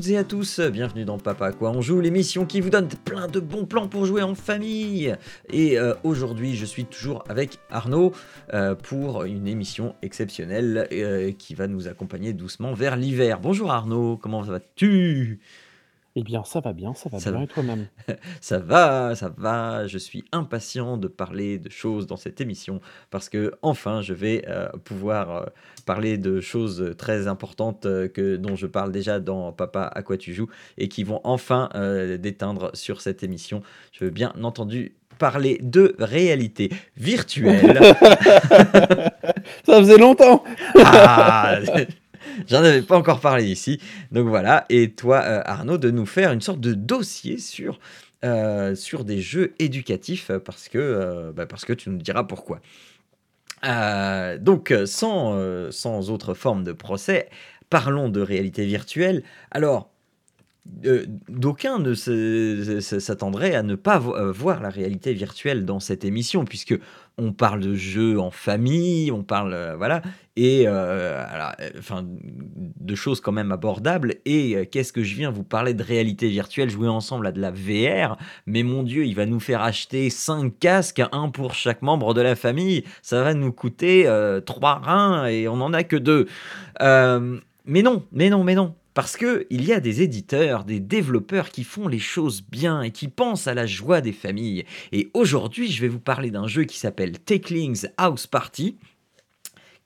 Toutes et à tous, bienvenue dans Papa quoi on joue, l'émission qui vous donne plein de bons plans pour jouer en famille. Et euh, aujourd'hui, je suis toujours avec Arnaud euh, pour une émission exceptionnelle euh, qui va nous accompagner doucement vers l'hiver. Bonjour Arnaud, comment vas-tu Eh bien, ça va bien, ça va Ça bien va. et toi-même? Ça va, ça va, je suis impatient de parler de choses dans cette émission parce que enfin je vais euh, pouvoir euh, parler de choses très importantes euh, que, dont je parle déjà dans Papa à quoi tu joues et qui vont enfin déteindre sur cette émission. Je veux bien entendu parler de réalité virtuelle. Ça faisait longtemps! Ah, J'en avais pas encore parlé ici. Donc voilà, et toi euh, Arnaud de nous faire une sorte de dossier sur, euh, des jeux éducatifs euh, parce que, bah, parce que tu nous diras pourquoi. Donc sans, sans autre forme de procès, parlons de réalité virtuelle. Alors, euh, d'aucuns ne s'attendraient à ne pas euh, voir la réalité virtuelle dans cette émission, puisque on parle de jeux en famille, on parle, euh, voilà, et enfin, de choses quand même abordables. Et qu'est-ce que je viens vous parler de réalité virtuelle, jouer ensemble à de la VR, mais mon Dieu, il va nous faire acheter 5 casques, un pour chaque membre de la famille, ça va nous coûter 3 reins et on n'en a que deux. Mais non, mais non, mais non. Parce que il y a des éditeurs, des développeurs qui font les choses bien et qui pensent à la joie des familles. Et aujourd'hui, je vais vous parler d'un jeu qui s'appelle Takelings House Party,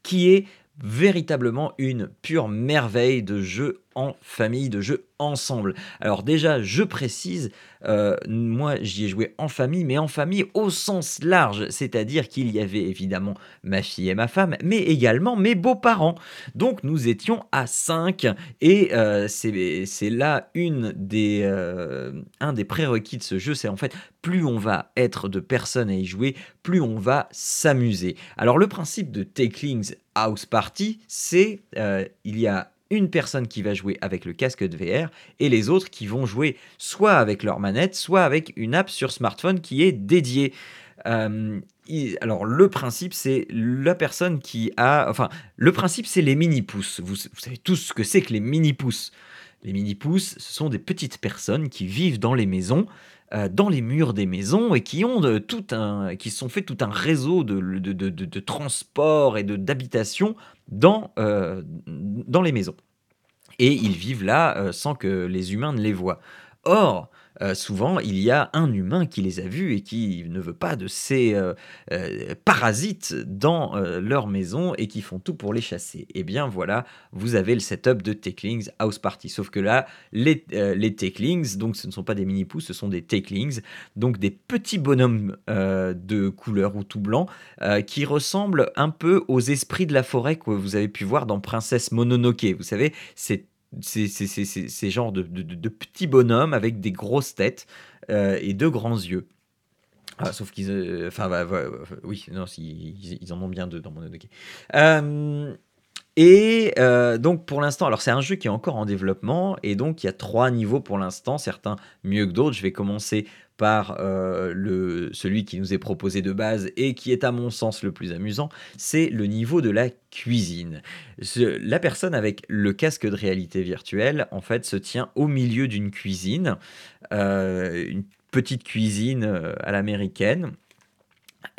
qui est véritablement une pure merveille de jeu en famille, de jeu ensemble. Alors déjà, je précise, euh, moi j'y ai joué en famille, mais en famille au sens large, c'est-à-dire qu'il y avait évidemment ma fille et ma femme, mais également mes beaux-parents. Donc nous étions à 5 et euh, c'est là une des, euh, un des prérequis de ce jeu, c'est en fait plus on va être de personnes à y jouer, plus on va s'amuser. Alors le principe de Takelings House Party, c'est euh, il y a une personne qui va jouer avec le casque de VR et les autres qui vont jouer soit avec leur manette, soit avec une app sur smartphone qui est dédiée. Euh, alors le principe c'est la personne qui a... Enfin, le principe c'est les mini-pouces. Vous, vous savez tous ce que c'est que les mini-pouces. Les mini-pouces, ce sont des petites personnes qui vivent dans les maisons, dans les murs des maisons et qui ont de, tout un, qui sont fait tout un réseau de, de, de- de- transport et d'habitation dans, euh, dans les maisons. Et ils vivent là euh, sans que les humains ne les voient. Or, euh, souvent, il y a un humain qui les a vus et qui ne veut pas de ces euh, euh, parasites dans leur maison et qui font tout pour les chasser. Et bien voilà, vous avez le setup de Takelings House Party. Sauf que là, les, les donc ce ne sont pas des mini-pousses, ce sont des Takelings, donc des petits bonhommes de couleur ou tout blanc qui ressemblent un peu aux esprits de la forêt que vous avez pu voir dans Princesse Mononoke. Vous savez, c'est c'est- c'est- c'est- ces genres de, de- de- petits bonhommes avec des grosses têtes euh, et de grands yeux. Ah, sauf qu'ils. euh, Enfin, bah, bah, oui, non, ils, en ont bien deux dans Mononoke. Euh, et euh, donc pour l'instant, alors c'est un jeu qui est encore en développement et donc il y a trois niveaux pour l'instant, certains mieux que d'autres. Je vais commencer par euh, celui qui nous est proposé de base et qui est à mon sens le plus amusant, c'est le niveau de la cuisine. La personne avec le casque de réalité virtuelle, en fait, se tient au milieu d'une cuisine, euh, une petite cuisine euh, à l'américaine.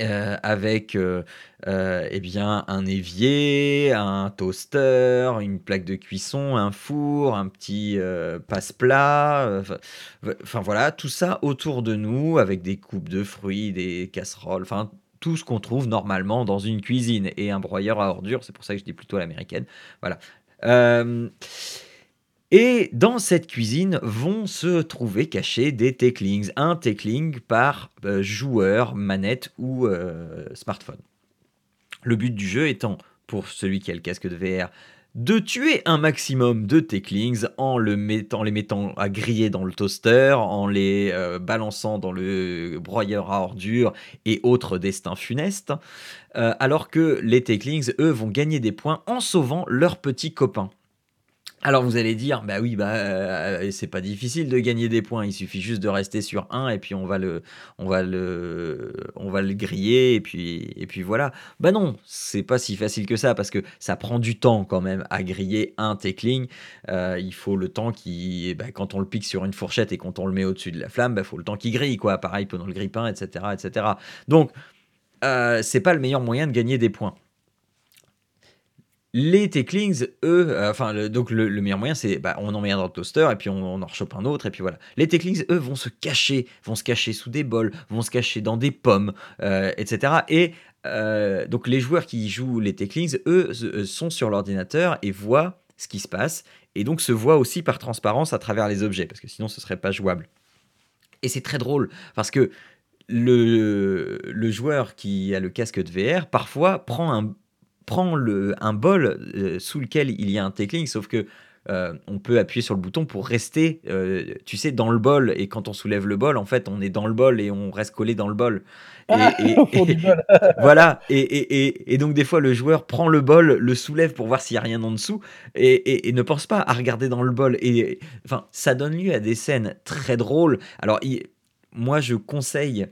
Euh, avec euh, euh, eh bien, un évier, un toaster, une plaque de cuisson, un four, un petit passe-plat, enfin voilà, tout ça autour de nous avec des coupes de fruits, des casseroles, enfin tout ce qu'on trouve normalement dans une cuisine et un broyeur à ordures, c'est pour ça que je dis plutôt l'américaine. Voilà. Et dans cette cuisine vont se trouver cachés des Takelings, un Takeling par euh, joueur, manette ou euh, smartphone. Le but du jeu étant, pour celui qui a le casque de VR, de tuer un maximum de Techlings en, les mettant à griller dans le toaster, en les euh, balançant dans le broyeur à ordures et autres destins funestes, alors que les Techlings, eux, vont gagner des points en sauvant leurs petits copains. Alors vous allez dire, bah oui, bah euh, c'est pas difficile de gagner des points, il suffit juste de rester sur un et puis on va le, on va le, on va le griller et puis, et puis voilà. Bah non, c'est pas si facile que ça parce que ça prend du temps quand même à griller un techling. Euh, il faut le temps qui, bah, quand on le pique sur une fourchette et quand on le met au-dessus de la flamme, bah faut le temps qu'il grille quoi. Pareil pendant le grille-pain, etc., etc. Donc euh, c'est pas le meilleur moyen de gagner des points. Les Techlings, eux, euh, enfin, donc le, meilleur moyen, c'est bah, on en met un dans le toaster et puis on, en rechoppe un autre et puis voilà. Les Techlings, eux, vont se cacher, vont se cacher sous des bols, vont se cacher dans des pommes, euh, etc. Et euh, donc les joueurs qui jouent les Techlings, eux, sont sur l'ordinateur et voient ce qui se passe et donc se voient aussi par transparence à travers les objets parce que sinon ce serait pas jouable. Et c'est très drôle parce que le, le joueur qui a le casque de VR parfois prend un prend le, un bol euh, sous lequel il y a un tackling, sauf que euh, on peut appuyer sur le bouton pour rester, euh, tu sais, dans le bol. Et quand on soulève le bol, en fait, on est dans le bol et on reste collé dans le bol. Et, ah, voilà. Et, donc, des fois, le joueur prend le bol, le soulève pour voir s'il n'y a rien en dessous et, ne pense pas à regarder dans le bol. Et enfin, ça donne lieu à des scènes très drôles. Alors, moi, je conseille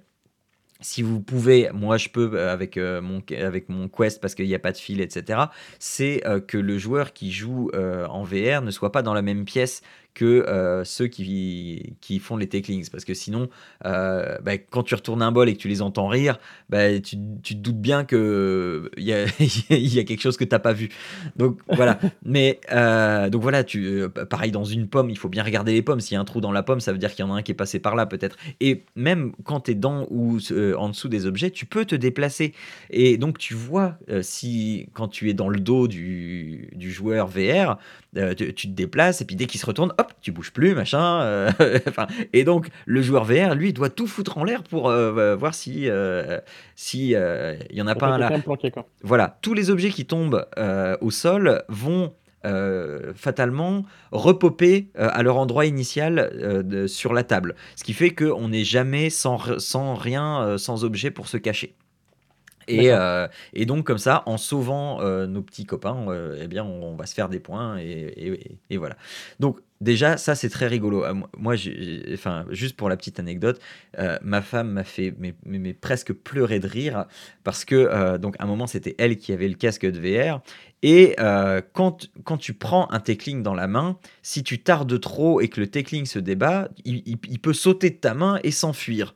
si vous pouvez, moi je peux euh, avec, euh, mon, avec mon Quest parce qu'il n'y a pas de fil, etc., c'est euh, que le joueur qui joue en VR ne soit pas dans la même pièce que euh, ceux qui, qui font les tacklings. Parce que sinon, euh, bah, quand tu retournes un bol et que tu les entends rire, bah, tu, tu, te doutes bien qu'il y a, y a quelque chose que tu n'as pas vu. Donc voilà. Mais euh, donc voilà, tu, pareil dans une pomme, il faut bien regarder les pommes. S'il y a un trou dans la pomme, ça veut dire qu'il y en a un qui est passé par là peut-être. Et même quand tu es dans ou en dessous des objets, tu peux te déplacer. Et donc tu vois si quand tu es dans le dos du, du joueur VR, tu, tu, te déplaces et puis dès qu'il se retourne, tu bouges plus, machin. Euh, et donc, le joueur VR, lui, doit tout foutre en l'air pour euh, voir si euh, si il y en a pas un là. Voilà, tous les objets qui tombent au sol vont fatalement repoper à leur endroit initial sur la table. Ce qui fait qu'on n'est jamais sans, sans rien, sans objet pour se cacher. Et, et, donc comme ça, en sauvant nos petits copains, eh bien, on, va se faire des points et, et voilà. Donc Déjà, ça c'est très rigolo. Euh, moi, enfin, juste pour la petite anecdote, euh, ma femme m'a fait mais, presque pleurer de rire parce que euh, donc à un moment c'était elle qui avait le casque de VR et quand, quand tu prends un tackling dans la main, si tu tardes trop et que le tackling se débat, il, peut sauter de ta main et s'enfuir.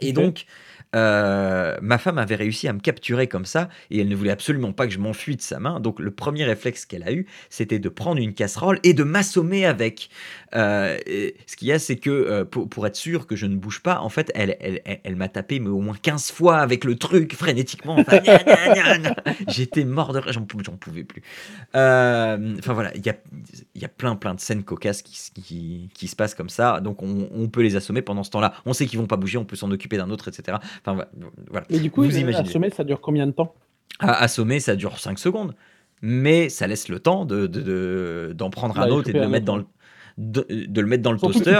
Et donc euh, ma femme avait réussi à me capturer comme ça et elle ne voulait absolument pas que je m'enfuis de sa main. Donc le premier réflexe qu'elle a eu, c'était de prendre une casserole et de m'assommer avec. Euh, ce qu'il y a, c'est que euh, pour, être sûr que je ne bouge pas, en fait, elle, m'a tapé mais au moins 15 fois avec le truc frénétiquement. J'étais mort de j'en pouvais plus. Enfin voilà, il y a, y a plein plein de scènes cocasses qui, qui, se passent comme ça. Donc on, on peut les assommer pendant ce temps-là. On sait qu'ils vont pas bouger, on peut s'en occuper d'un autre, etc. Enfin, voilà. Mais du coup, Vous imaginez. assommer, ça dure combien de temps? Assommer, ça dure 5 secondes. Mais ça laisse le temps d'en de, de, prendre un autre et de le mettre dans le. De, le mettre dans le toaster.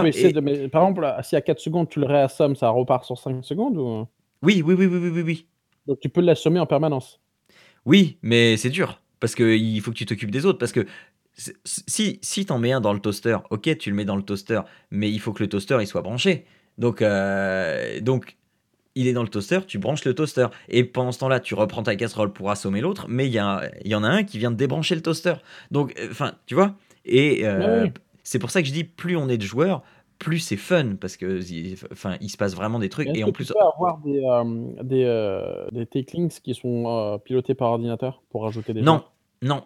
Par exemple, si à 4 secondes tu le réassommes, ça repart sur 5 secondes ou... oui, oui, oui, oui, oui, oui. Donc tu peux l'assommer en permanence. Oui, mais c'est dur. Parce qu'il faut que tu t'occupes des autres. Parce que si, si tu en mets un dans le toaster, ok, tu le mets dans le toaster, mais il faut que le toaster il soit branché. Donc, euh, donc il est dans le toaster, tu branches le toaster. Et pendant ce temps-là, tu reprends ta casserole pour assommer l'autre, mais il y, y en a un qui vient de débrancher le toaster. Donc, euh, enfin, tu vois Et euh, c'est pour ça que je dis, plus on est de joueurs, plus c'est fun, parce que enfin, il se passe vraiment des trucs. Et, en plus... Tu peux avoir des, euh, des, des qui sont pilotés par ordinateur pour rajouter des Non, non,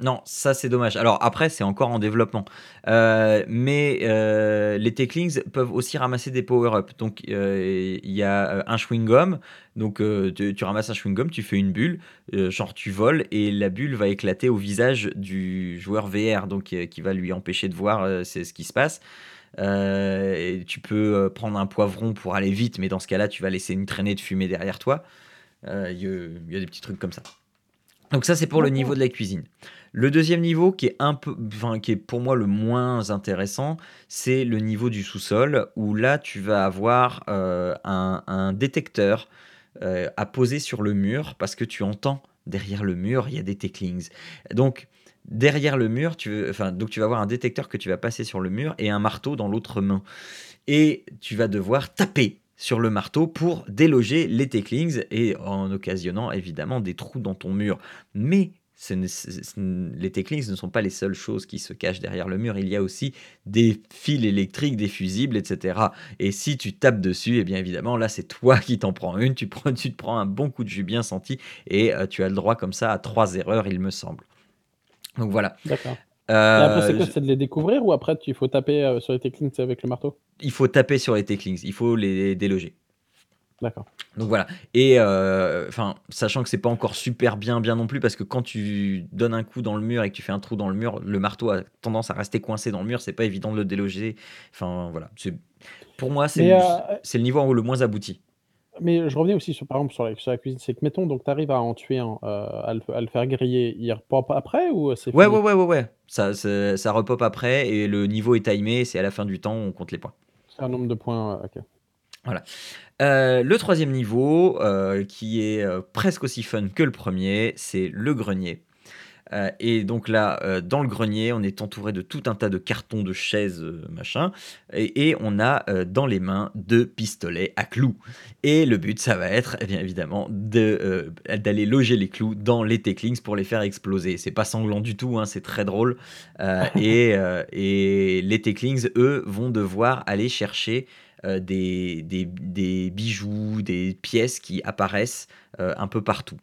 non, ça c'est dommage. Alors après, c'est encore en développement. Euh, mais euh, les Techlings peuvent aussi ramasser des power-up. Donc euh, il y a un chewing-gum. Donc tu, ramasses un chewing-gum, tu fais une bulle, genre tu voles et la bulle va éclater au visage du joueur VR, donc qui va lui empêcher de voir ce qui se passe. tu peux prendre un poivron pour aller vite, mais dans ce cas-là, tu vas laisser une traînée de fumée derrière toi. Il y, a des petits trucs comme ça. Donc ça, c'est pour le niveau de la cuisine. Le deuxième niveau qui est un peu enfin, qui est pour moi le moins intéressant, c'est le niveau du sous-sol où là, tu vas avoir, heu, un un détecteur, heu, à poser sur le mur parce que tu entends derrière le mur, il y a des Techlings. Donc derrière le mur, tu enfin, donc tu vas avoir un détecteur que tu vas passer sur le mur et un marteau dans l'autre main et tu vas devoir taper sur le marteau pour déloger les Techlings et en occasionnant évidemment des trous dans ton mur. Mais les Techlings ne sont pas les seules choses qui se cachent derrière le mur. Il y a aussi des fils électriques, des fusibles, et cetera. Et si tu tapes dessus, et bien évidemment, là, c'est toi qui t'en prends une. Tu prends tu te prends un bon coup de jus bien senti et heu, tu as le droit comme ça à 3 erreurs, il me semble. Donc voilà. Après, c'est quoi? C'est de les découvrir ou après tu il faut taper, sur les sais, avec le marteau? Il faut taper sur les Techlings, il faut les déloger. D'accord. Donc voilà et enfin, sachant que c'est pas encore super bien, bien non plus parce que quand tu donnes un coup dans le mur et que tu fais un trou dans le mur, le marteau a tendance à rester coincé dans le mur, c'est pas évident de le déloger. Enfin voilà, pour moi, c'est le c'est le niveau le moins abouti. Mais je revenais aussi sur, par exemple, sur la sur la cuisine. C'est que mettons donc tu arrives à en tuer un, heu, à le à le faire griller, il repop après ou, c'est Ouais, ouais, fini? ouais, ouais, ouais, ça ça repop après et le niveau est timé, c'est à la fin du temps, on compte les points. C'est un nombre de points, heu, OK. Voilà. Heu, le 3e niveau, qui est, presque aussi fun que le 1er, c'est le grenier. Heu et donc là, heu, dans le grenier, on est entouré de tout un tas de cartons, de chaises, heu, machin. Et et on a, dans les mains 2 pistolets à clous. Et le but, ça va être, eh bien évidemment, d'aller loger les clous dans les Techlings pour les faire exploser. C'est pas sanglant du tout, hein, c'est très drôle, et et les Techlings, eux, vont devoir aller chercher, heu, des des des bijoux, des pièces qui apparaissent, heu, un peu partout.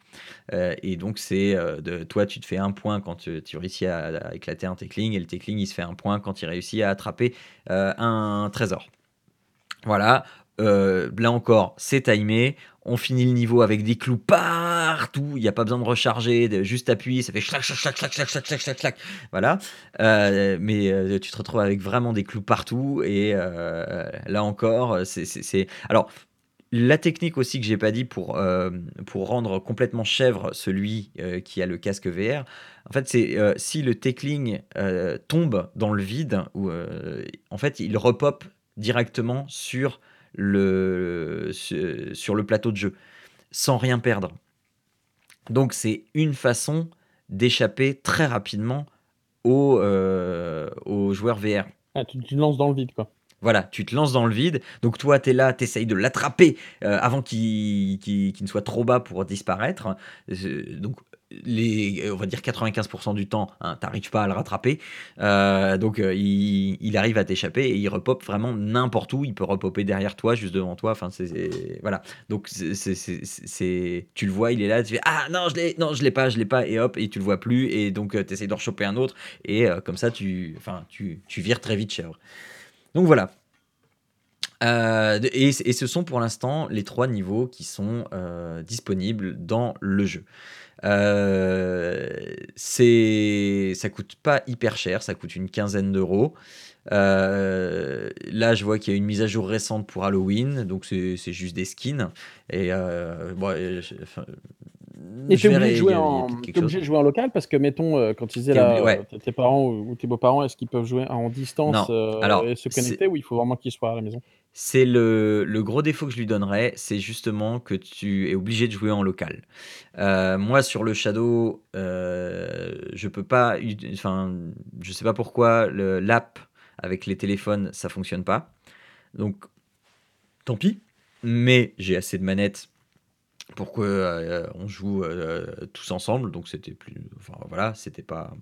Heu et donc c'est, de toi, tu te fais 1 point quand, tu réussis à éclater un Techling et le Techling, il se fait 1 point quand il réussit à attraper, un trésor. Voilà, là encore, c'est timé. On finit le niveau avec des clous partout. Il n'y a pas besoin de recharger, de juste appuyer, ça fait chlac, chlac, chlac, chlac, chlac, chlac, chlac, chlac. Voilà. Euh, mais euh, tu te retrouves avec vraiment des clous partout. Et euh, là encore, c'est. Alors, la technique aussi que j'ai pas dit pour, pour rendre complètement chèvre celui qui a le casque VR, en fait, c'est si le tackling tombe dans le vide, ou, en fait, il repop directement sur le su sur le plateau de jeu, sans rien perdre. Donc c'est une façon d'échapper très rapidement aux, heu, aux joueurs VR. Ah, tu tu te lances dans le vide, quoi. Voilà, tu te lances dans le vide, donc toi, tu es là, tu essayes de l'attraper, heu, avant qu'il ne soit trop bas pour disparaître. Ze donc les on va dire 95% du temps, hein, tu arrives pas à le rattraper, heu, donc heu, il arrive à t'échapper et il repop vraiment n'importe où. Il peut repopper derrière toi, juste devant toi, enfin c'est voilà. Donc c'est tu le vois, il est là, tu fais: «Ah non, je l'ai, non, je l'ai pas, je l'ai pas» et hop et tu le vois plus et donc heu, tu essaies d'en rechoper un autre et heu, comme ça tu enfin tu tu vires très vite chèvre. Donc voilà. De et ce sont pour l'instant les 3 niveaux qui sont, disponibles dans le jeu. Heu, c'est ça coûte pas hyper cher, ça coûte une quinzaine d'euros. Heu, là, je vois qu'il y a une mise à jour récente pour Halloween, donc c'est c'est juste des skins et heu, bon et je enfin, Et obligé de jouer en obligé de jouer local? Parce que mettons, quand tu disais là, ouais. tes parents ou tes beaux-parents, est-ce qu'ils peuvent jouer en distance, alors et se c'est connecter ou il faut vraiment qu'ils soient à la maison? C'est le le gros défaut que je lui donnerais, c'est justement que tu es obligé de jouer en local. Heu, moi sur le Shadow, heu, je peux pas enfin, je sais pas pourquoi le l'app avec les téléphones, ça fonctionne pas. Donc tant pis, mais j'ai assez de manettes pour que, heu, on joue, heu, tous ensemble, donc c'était plus enfin voilà, c'était pas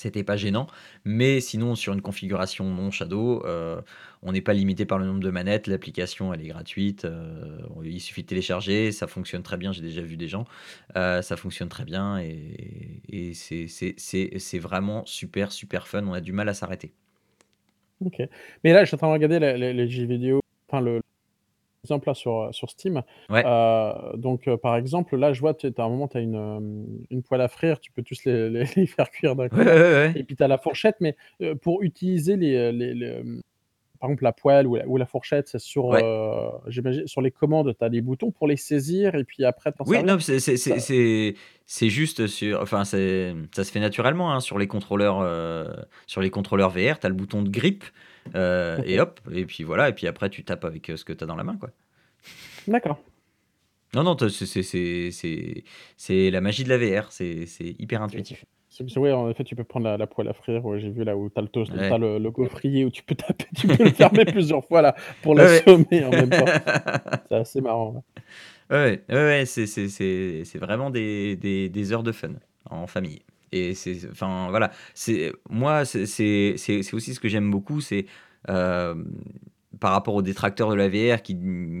c'était pas gênant. Mais sinon sur une configuration non Shadow, heu, on n'est pas limité par le nombre de manettes. L'application, elle est gratuite, heu, il suffit de télécharger, ça fonctionne très bien, j'ai déjà vu des gens. Heu, ça fonctionne très bien et c'est vraiment super, super fun, on a du mal à s'arrêter. OK. Mais là, je suis en train de regarder enfin le exemple là sur, heu, sur Steam. Ouais. Heu, donc heu, par exemple, là, je vois, as un moment, tu as une, une poêle à frire, tu peux tous les les les faire cuire d'un coup ouais, ouais, et puis tu as la fourchette, mais pour utiliser les, les le, par exemple, la poêle ou la ou la fourchette, c'est sur, sur les commandes, tu as des boutons pour les saisir et puis après t'en Oui, servir? non, c'est juste sur enfin, ça se fait naturellement, hein, sur les contrôleurs, sur les contrôleurs VR, tu as le bouton de grip, heu et hop et puis voilà et puis après tu tapes avec, heu, ce que tu as dans la main, quoi. D'accord. Non, non, c'est la magie de la VR, c'est hyper intuitif. Ouais, en effet, tu peux prendre la la poêle à frire, ouais, j'ai vu là où tu as le toast tu as Ouais. le le gaufrier où tu peux taper, tu peux le fermer plusieurs fois là, pour Ouais, l'assommer en ouais. même temps. C'est assez marrant, ouais. Ouais, ouais, ouais, ouais, c'est vraiment des des des heures de fun en famille et c'est enfin, voilà, c'est moi, c'est aussi ce que j'aime beaucoup, c'est, hem, par rapport aux détracteurs de la VR qui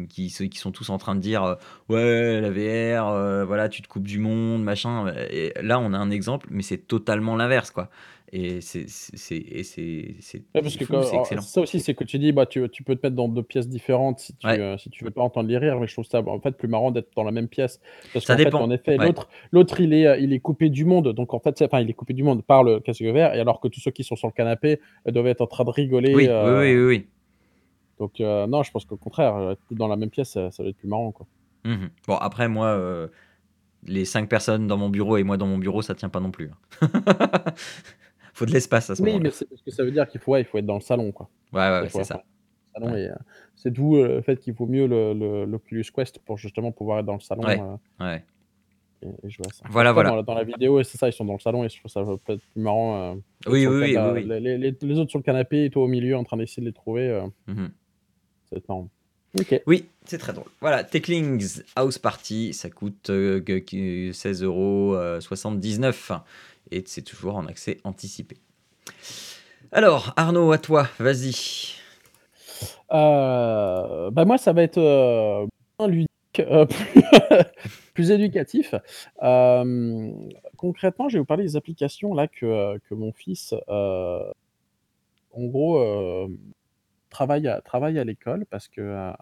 qui qui sont tous en train de dire, heu: «Ouais, la VR, heu, voilà, tu te coupes du monde, machin», là, on a un exemple, mais c'est totalement l'inverse, quoi et c'est c'est c'est et c'est c'est Ouais, parce que fou, quand ça aussi, c'est que tu dis, bah, tu tu peux te mettre dans 2 pièces différentes si tu, Ouais. heu, si tu veux pas entendre les rires, mais je trouve ça, bah, en fait, plus marrant d'être dans la même pièce. Parce Ça fait, en dépend, effet, ouais. l'autre l'autre, il est, heu, il est coupé du monde, donc en fait, enfin, il est coupé du monde par le casque VR et alors que tous ceux qui sont sur le canapé, heu, doivent être en train de rigoler, Oui, oui, heu oui, oui, oui. donc heu, non, je pense qu'au contraire, dans la même pièce, ça ça va être plus marrant, quoi. Mmh mh. Bon, après moi, les 5 personnes dans mon bureau et moi dans mon bureau, ça tient pas non plus, hein. Faut de l'espace à ce Oui, moment-là. mais c'est parce que ça veut dire qu'il faut ouais, il faut être dans le salon, quoi. Ouais, c'est ça. Ouais. heu, c'est d'où, heu, le fait qu'il vaut mieux l'Oculus Quest pour justement pouvoir être dans le salon, ouais. et et jouer à ça. Voilà, dans voilà. dans la vidéo, c'est ça, ils sont dans le salon et je trouve ça peut-être plus marrant, d'être Oui, oui, oui, oui, oui. les les les les autres sur le canapé et toi au milieu en train d'essayer de les trouver, Mmh ça va être marrant. OK. Oui, c'est très drôle. Voilà, Techlings House Party, ça coûte, heu, que qui 16 €, heu, 79 et c'est toujours en accès anticipé. Alors, Arnaud, à toi, vas-y. Heu, bah, moi, ça va être, moins ludique, heu, plus plus éducatif. Hem, concrètement, je vais vous parler des applications là que, heu, que mon fils, en gros, travaille à travaille à l'école parce que,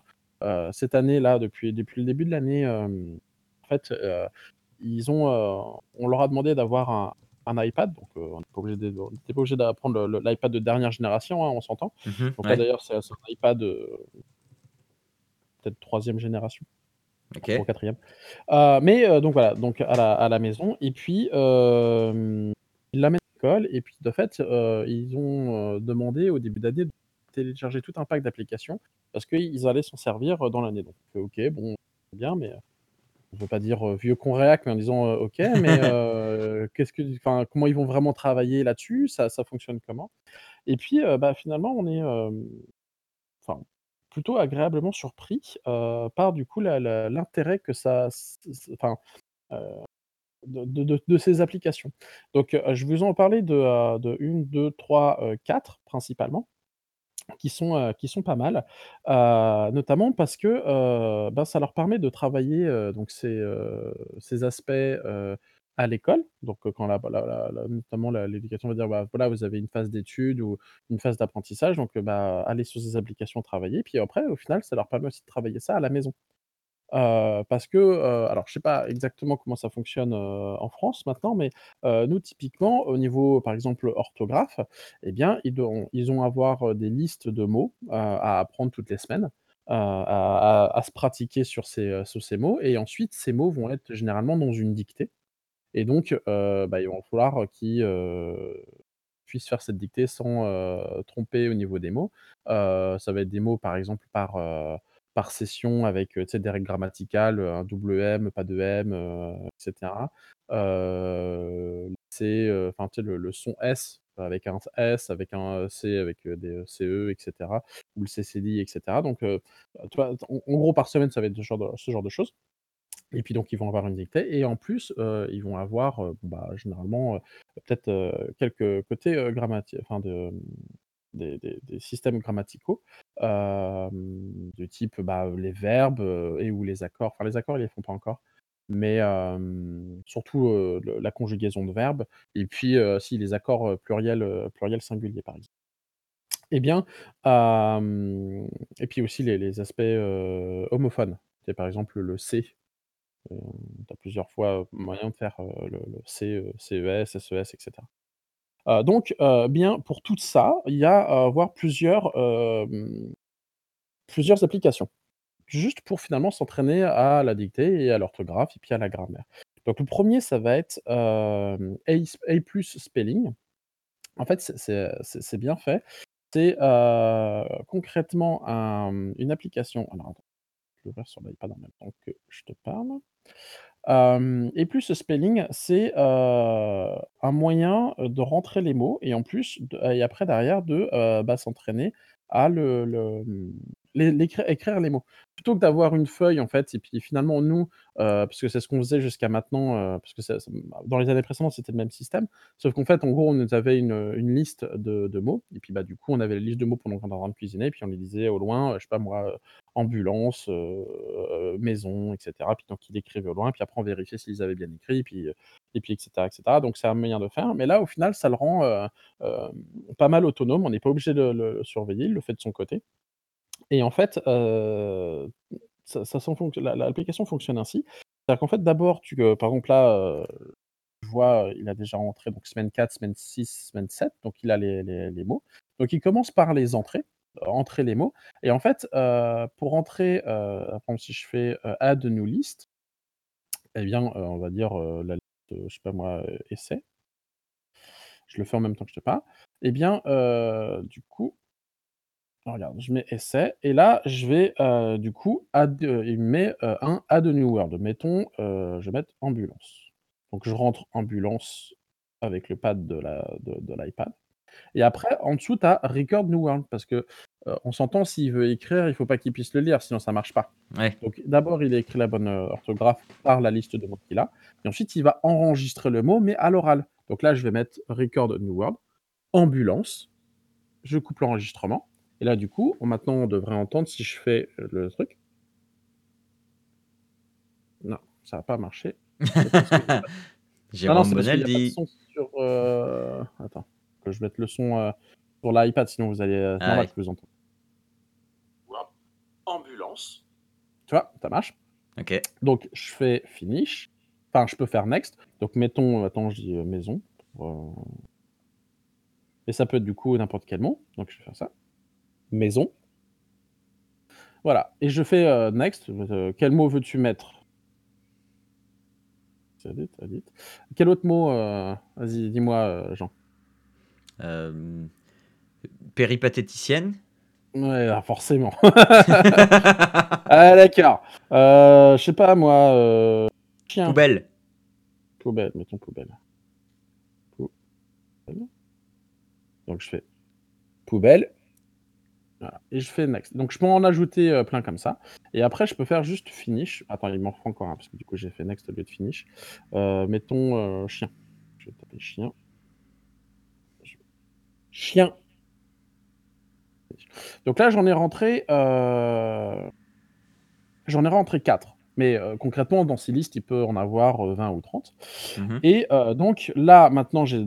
cette année-là, depuis depuis le début de l'année, en fait, ils ont, on leur a demandé d'avoir un un iPad, donc heu, on n'est pas obligé de on n'était pas obligé d'apprendre l'iPad de dernière génération, hein, on s'entend. Mmh mh, Donc là, d'ailleurs, c'est un iPad, heu peut-être 3e génération, 3 ou. 4e. Heu, mais donc voilà, donc à la à la maison et puis, hem, il l'amène à l'école et puis de fait, ils ont, demandé au début d'année de télécharger tout un pack d'applications parce qu'ils allaient s'en servir, dans l'année. Donc OK, bon, bien, mais on veut pas dire, heu, vieux con réac, mais en disant, heu: «OK, mais heu, qu'est-ce que comment ils vont vraiment travailler là-dessus? Ça ça fonctionne comment?» et puis, bah, finalement, on est, enfin, plutôt agréablement surpris, par du coup l'intérêt que ça enfin, de de de de ces applications. Donc je vous en parler de, heu, de 1-2-3, heu, 4 principalement, qui sont, heu, qui sont pas mal. Heu, notamment parce que, heu, bah, ça leur permet de travailler, donc ces, ces aspects, à l'école. Donc quand la la notamment l'éducation va dire: «Bah, voilà, vous avez une phase d'études ou une phase d'apprentissage, donc bah, allez sur ces applications, travailler». Puis après, au final, ça leur permet aussi de travailler ça à la maison. Parce que, alors je sais pas exactement comment ça fonctionne, en France maintenant, mais nous typiquement au niveau, par exemple, orthographe et bien, ils devront ils avoir, des listes de mots, à apprendre toutes les semaines, à se pratiquer sur ces, mots et ensuite ces mots vont être généralement dans une dictée et donc bah, il va falloir qu'ils, puissent faire cette dictée sans, tromper au niveau des mots. Ça va être des mots, par exemple, par, par session avec, des règles grammaticales, un double M, pas de M, heu et cetera. Heu, c'est, enfin, le son S avec un S, avec un, C, avec, des, CE et cetera ou le CCDI et cetera. Donc en gros, par semaine, ça va être ce genre de choses et puis donc ils vont avoir une dictée et en plus, ils vont avoir, bah, généralement, peut-être, quelques côtés, heu, grammati enfin de, des systèmes grammaticaux, hem, du type, bah, les verbes, heu et ou les accords. Enfin, les accords, ils les font pas encore, mais hem, surtout, la conjugaison de verbes et puis, si les accords, pluriels, heu, pluriels singuliers, par exemple. Et bien, et puis aussi les aspects, homophones. Par exemple, le C, tu as plusieurs fois moyen de faire, le le C, CES, SES et Heu, donc heu, bien pour tout ça, il y a à avoir plusieurs, hem, plusieurs applications. Juste pour finalement s'entraîner à la dictée et à l'orthographe et puis à la grammaire. Donc le 1er ça va être, A+ Spelling. En fait, c'est bien fait. C'est, concrètement un, une application alors attends, je vais l'ouvrir sur l'iPad en même temps que je te parle. Hem, A+ Spelling, c'est, heu, un moyen, heu, de rentrer les mots et en plus et après derrière de, bah, s'entraîner à le, l'écrire écrire les mots. Plutôt que d'avoir une feuille en fait et puis finalement nous, heu, parce que c'est ce qu'on faisait jusqu'à maintenant, heu, parce que dans les années précédentes, c'était le même système. Sauf qu'en fait, en gros, on avait une, liste de mots et puis, bah, du coup, on avait la liste de mots pendant qu'on est en train de cuisiner et puis on les disait au loin, heu, je sais pas moi, heu, ambulance, maison et cetera. Puis donc il écrivait au loin, puis après on vérifiait s'ils avaient bien écrit, puis, et puis et cetera et cetera. Donc c'est un moyen de faire, mais là, au final, ça le rend, pas mal autonome. On n'est pas obligé de le surveiller, il le fait de son côté et en fait, heu, ça l'application fonctionne ainsi. C'est-à-dire qu'en fait, d'abord tu, heu, par exemple là, heu, je vois, il a déjà rentré donc semaine 4, semaine 6, semaine 7, donc il a les les mots. Donc il commence par les entrer, entrer les mots et en fait, pour entrer, par exemple si je fais, add new list et bien, on va dire, la liste, je sais pas moi, essai je le fais en même temps que je te parle et bien, du coup regarde, je mets essai et là, je vais, heu, du coup add, heu, il me met, heu, un add new word. Mettons, je vais mettre ambulance. Donc je rentre ambulance avec le pad de la de de l'iPad et après en dessous, tu as record new word parce que, on s'entend s'il veut écrire, il faut pas qu'il puisse le lire, sinon ça marche pas. Ouais. Donc d'abord, il a écrit la bonne, orthographe par la liste de mots qu'il a et ensuite il va enregistrer le mot, mais à l'oral. Donc là, je vais mettre record new word, ambulance, je coupe l'enregistrement et là, du coup, maintenant, on devrait entendre si je fais, heu, le truc. Non, ça a pas marché. Non, non, Jérôme c'est parce qu'il y a pas de Bonaldi. son sur, heu, attends, que je mette le son, heu, sur l'iPad, sinon vous allez, Ah ouais. que vous entend ambulance. Tu vois? Ça marche. OK. Donc je fais finish, enfin je peux faire next. Donc mettons, attends, je dis, maison pour, et ça peut être du coup n'importe quel mot. Donc je vais faire ça, maison. Voilà et je fais, heu, next, heu, quel mot veux-tu mettre? Edit, edit. Quel autre mot, heu, vas-y, dis-moi, Jean? Péripatéticienne? Ouais, ah forcément. Ah d'accord, je sais pas moi, chien. Poubelle. Poubelle, mettons poubelle. Poubelle. Donc je fais poubelle. Voilà et je fais next. Donc je peux en ajouter, heu, plein comme ça et après je peux faire juste finish. Attends, il m'en faut encore un parce que du coup j'ai fait next au lieu de finish. Heu, mettons, heu, chien. Je vais taper chien. Chien. Donc là, j'en ai rentré, j'en ai rentré 4 mais concrètement dans ces listes, il peut en avoir, heu, 20 ou 30 Mmh mh. et donc là, maintenant, j'ai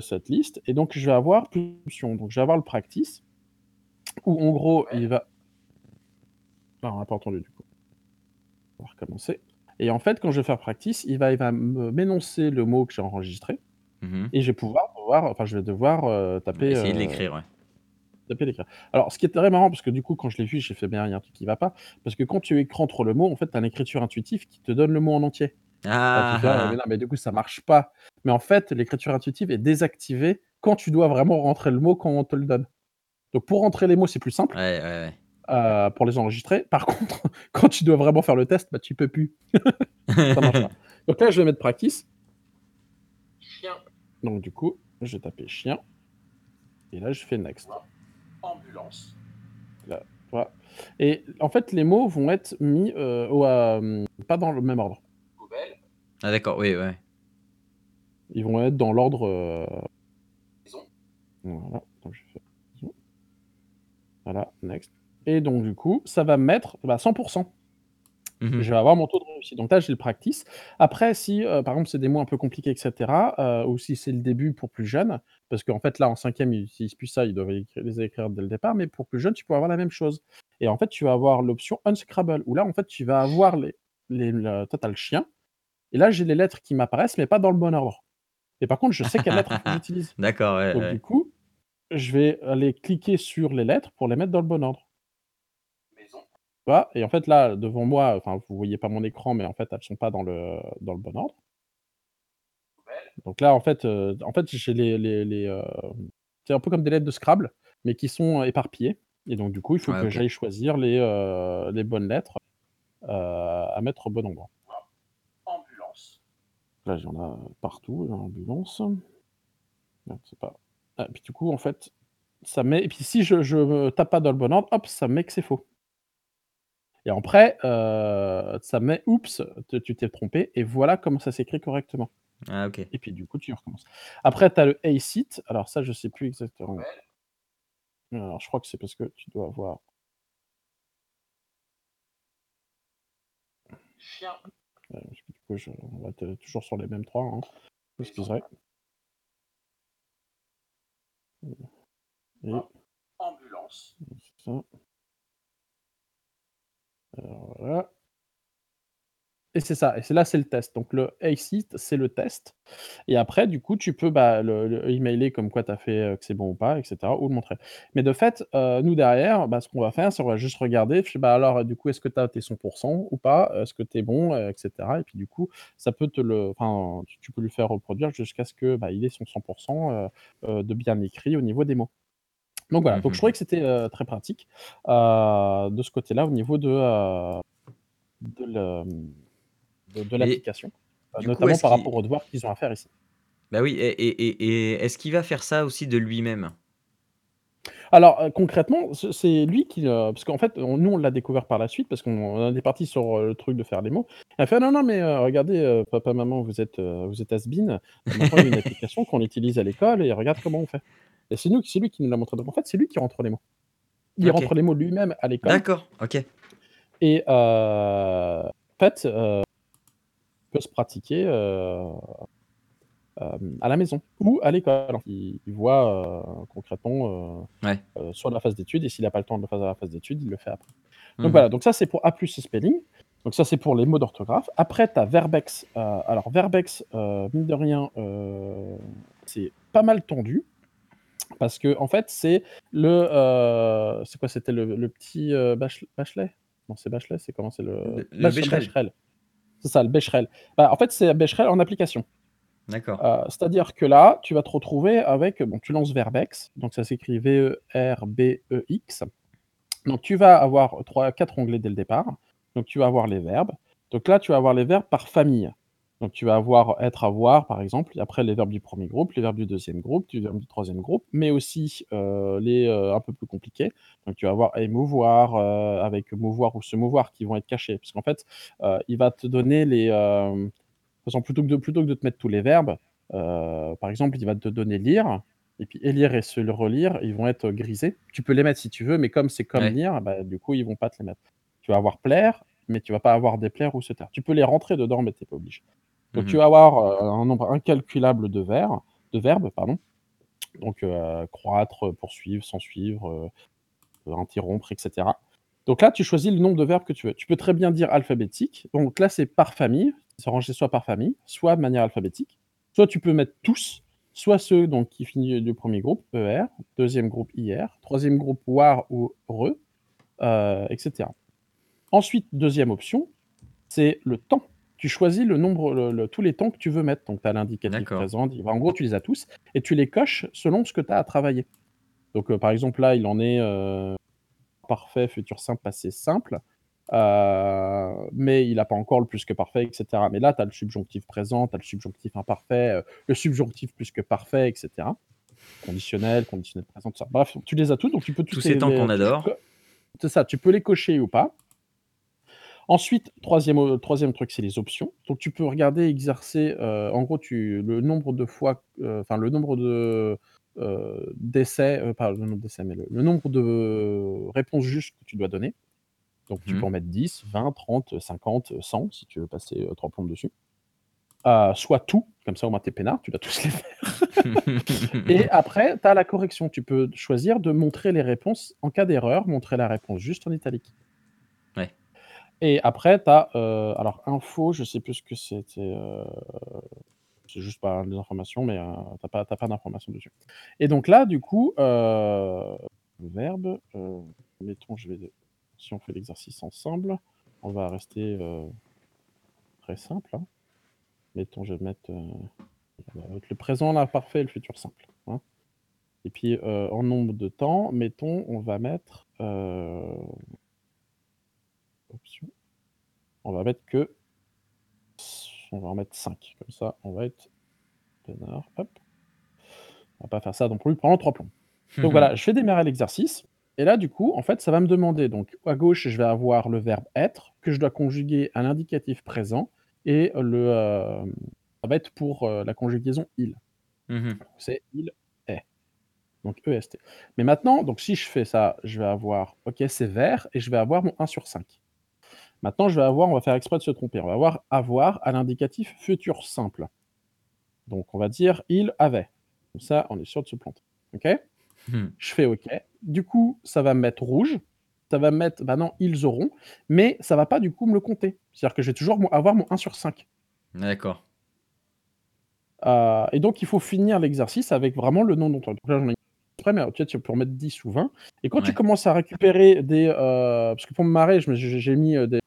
cette liste et donc je vais avoir options. Donc je vais avoir le practice où en gros, il va ah, on n'a pas entendu du coup. On va recommencer et en fait, quand je vais faire practice, il va il va m'énoncer le mot que j'ai enregistré Mmh mh. et je vais pouvoir enfin je vais devoir, heu, taper, Essayer de heu, l'écrire, ouais. taper l'écrire. Alors ce qui est très marrant parce que du coup, quand je l'ai vu, j'ai fait: «Mais il y a un truc qui va pas» parce que quand tu écrantes le mot, en fait, tu as l'écriture intuitive qui te donne le mot en entier. Tu Ah! fais: «Ah mais non, mais du coup ça marche pas». Mais en fait, l'écriture intuitive est désactivée quand tu dois vraiment rentrer le mot quand on te le donne. Donc pour rentrer les mots, c'est plus simple, Ouais, ouais, ouais. heu, pour les enregistrer. Par contre, quand tu dois vraiment faire le test, bah, tu peux plus. Ça marche pas. Donc là, je vais mettre practice. Chien. Donc du coup, je vais taper chien et là, je fais next. Ambulance. Là, tu vois? Et en fait, les mots vont être mis, au hem, pas dans le même ordre. Poubelle. Ah d'accord, oui, ouais. Ils vont être dans l'ordre. Voilà, donc je fais maison. Voilà, next et donc du coup, ça va me mettre, bah, 100 Mmh mh. Je vais avoir mon taux de réussite. Donc là, j'ai le practice. Après si, heu, par exemple, c'est des mots un peu compliqués et cetera, heu, ou si c'est le début pour plus jeunes, parce qu'en fait, là, en 5e, ils utilisent plus ça, ils doivent les écrire dès le départ, mais pour plus jeunes, tu peux avoir la même chose et en fait, tu vas avoir l'option unscrabble où là, en fait, tu vas avoir les les le toi, as le chien et là, j'ai les lettres qui m'apparaissent, mais pas dans le bon ordre. Et par contre, je sais quelle lettre j'utilise. D'accord, ouais, Donc du coup, je vais aller cliquer sur les lettres pour les mettre dans le bon ordre. Tu vois? Et en fait, là, devant moi, enfin, vous voyez pas mon écran, mais en fait, elles sont pas dans le dans le bon ordre. Donc là, en fait, heu, en fait, j'ai les les les, hem, c'est un peu comme des lettres de Scrabble, mais qui sont éparpillées et donc du coup, il faut Ouais, que j'aille choisir les, heu, les bonnes lettres, à mettre au bon endroit. Là, j'en a partout, ambulance. Non, c'est pas ah, puis du coup, en fait, ça met et puis si je je tape pas dans le bon ordre, hop, ça met que c'est faux. Et après, heu, ça met: «Oups, te tu t'es trompé» et voilà comment ça s'écrit correctement. Ah, OK. Et puis du coup, tu recommences. Après, tu as le ACIT, alors ça, je sais plus exactement. Alors, je crois que c'est parce que tu dois avoir parce que du coup, je on va être toujours sur les mêmes 3, hein. Et ça. Alors voilà. Et c'est ça, et c'est là, c'est le test. Donc le ACIT, c'est le test et après du coup, tu peux, bah, le le emailer comme quoi tu as fait, heu, que c'est bon ou pas et cetera ou le montrer. Mais de fait, heu, nous derrière, bah, ce qu'on va faire, c'est on va juste regarder, je «Bah, alors, du coup, est-ce que tu as tes 100% ou pas? Est-ce que tu es bon?» heu, et puis du coup, ça peut te le tu peux lui faire reproduire jusqu'à ce que, bah, il ait son 100 heu heu, de bien écrit au niveau des mots. Donc voilà, donc je trouvais que c'était, très pratique, de ce côté-là au niveau de, de le, de l'application, coup, notamment par rapport aux devoirs qu'ils ont à faire ici. Bah oui et et et et est-ce qu'il va faire ça aussi de lui-même? Alors, heu, concrètement, ce c'est lui qui, heu parce qu'en fait, on nous, on l'a découvert par la suite parce qu'on on est parti sur, le truc de faire les mots. Elle fait: «Non, non, mais regardez, papa, maman, vous êtes, vous êtes has-been. Maintenant, il y a une application qu'on utilise à l'école et regarde comment on fait» et c'est nous c'est lui qui nous l'a montré. Donc en fait, c'est lui qui rentre les mots. Il rentre les mots lui-même à l'école D'accord, OK. et en fait, peut se pratiquer, heu, hem, à la maison ou à l'école. Il il voit, heu, concrètement, Ouais. soit la phase d'études et s'il a pas le temps de le faire la phase d'études, il le fait après. Donc mh. voilà, donc ça, c'est pour A+ et spelling. Donc ça, c'est pour les mots d'orthographe. Après, tu as Verbex. Alors Verbex, mine de rien, c'est pas mal tendu parce qu'en fait, c'est le, c'est quoi? C'était le le petit, Bachelet? Non, c'est Bachelet, c'est comment? C'est le Le le Bech Becherel? C'est ça, le Becherel. Bah, en fait, c'est Becherel en application. D'accord. Heu, c'est-à-dire que là, tu vas te retrouver avec bon, tu lances Verbex, donc ça s'écrit V-E-R-B-E-X. Donc tu vas avoir 3-4 onglets dès le départ. Donc tu vas avoir les verbes. Donc là, tu vas avoir les verbes par famille. Donc tu vas avoir être, avoir, par exemple, après les verbes du 1er groupe, les verbes du 2e groupe, les verbes du 3e groupe, mais aussi, heu, les, heu, un peu plus compliqués. Donc tu vas avoir émouvoir, heu, avec mouvoir ou se mouvoir qui vont être cachés. Parce qu'en fait, il va te donner les, exemple, plutôt que de plutôt que de te mettre tous les verbes, par exemple, il va te donner lire et puis élire et se le relire, ils vont être grisés. Tu peux les mettre si tu veux, mais comme c'est comme Ouais. lire, bah, du coup, ils vont pas te les mettre. Tu vas avoir plaire, mais tu vas pas avoir déplaire ou se taire. Tu peux les rentrer dedans, mais tu es pas obligé. Donc Mmh tu vas avoir, heu, un nombre incalculable de vers de verbes, pardon. Donc heu, croître, poursuivre, s'ensuivre, heu, interrompre et cetera. Donc là, tu choisis le nombre de verbes que tu veux. Tu peux très bien dire alphabétique. Donc là, c'est par famille, c'est rangé soit par famille, soit de manière alphabétique. Soit tu peux mettre tous, soit ceux donc qui finit du 1er groupe, ER, 2e groupe, IR, 3e groupe, WAR ou RE, heu, et cetera. Ensuite, 2e option, c'est le temps. Tu choisis le nombre, le le tous les temps que tu veux mettre. Donc tu as l'indicatif présent, en gros, tu les as tous et tu les coches selon ce que tu as à travailler. Donc heu, par exemple, là, il en est, heu, parfait, futur simple, passé simple, heu, mais il a pas encore le plus que parfait et cetera. Mais là, tu as le subjonctif présent, tu as le subjonctif imparfait, le subjonctif plus que parfait et cetera. Conditionnel, conditionnel présent, tout ça. Bref, tu les as tous, donc tu peux Tous tous ces les temps qu'on adore. c'est ça, tu peux les cocher ou pas. Ensuite, 3e, heu, 3e truc, c'est les options. Donc tu peux regarder, exercer, heu, en gros, tu le nombre de fois, heu, enfin le nombre de, heu, d'essais, pas le nombre d'essais, mais le le nombre de réponses justes que tu dois donner. Donc tu Mmh. peux en mettre 10, 20, 30, 50, 100 si tu veux passer, 3 plombes dessus. Soit tout, comme ça au moins tu es peinard, tu dois tous les faire. Et après, tu as la correction. Tu peux choisir de montrer les réponses en cas d'erreur, montrer la réponse juste en italique. Et après tu as, heu, alors info, je sais plus ce que c'était, heu c'est juste pas des informations, mais heu, tu pas tu pas d'informations dessus. Et donc là, du coup, verbe, mettons, je vais si on fait l'exercice ensemble, on va rester, très simple, hein. Mettons, je vais mettre, le présent l'imparfait et le futur simple, hein. Et puis, en nombre de temps, mettons, on va mettre, on va mettre que on va en mettre 5, comme ça, on va être peinard, hop. On va pas faire ça non plus pendant 3 plombs. Donc voilà, je fais démarrer l'exercice et là, du coup, en fait, ça va me demander donc à gauche, je vais avoir le verbe être que je dois conjuguer à l'indicatif présent et le, hem, ça va être pour, heu, la conjugaison il. Mmh C'est il est, donc EST. Mais maintenant, donc si je fais ça, je vais avoir OK, c'est vert et je vais avoir mon 1 sur 5. Maintenant, je vais avoir on va faire exprès de se tromper, on va avoir avoir à l'indicatif futur simple. Donc on va dire: «Il avait». Comme ça, on est sûr de se planter. OK? Mmh. Je fais OK. Du coup, ça va me mettre rouge. Ça va me mettre, bah non, ils auront, mais ça va pas du coup me le compter. C'est-à-dire que je vais toujours avoir mon 1 sur 5. D'accord. Heu et donc il faut finir l'exercice avec vraiment le nom dont on donc là j'en ai mais tu vois, tu peux en mettre 10 ou 20 et quand tu commences à récupérer des, heu parce que pour me marrer, j'ai mis, heu, des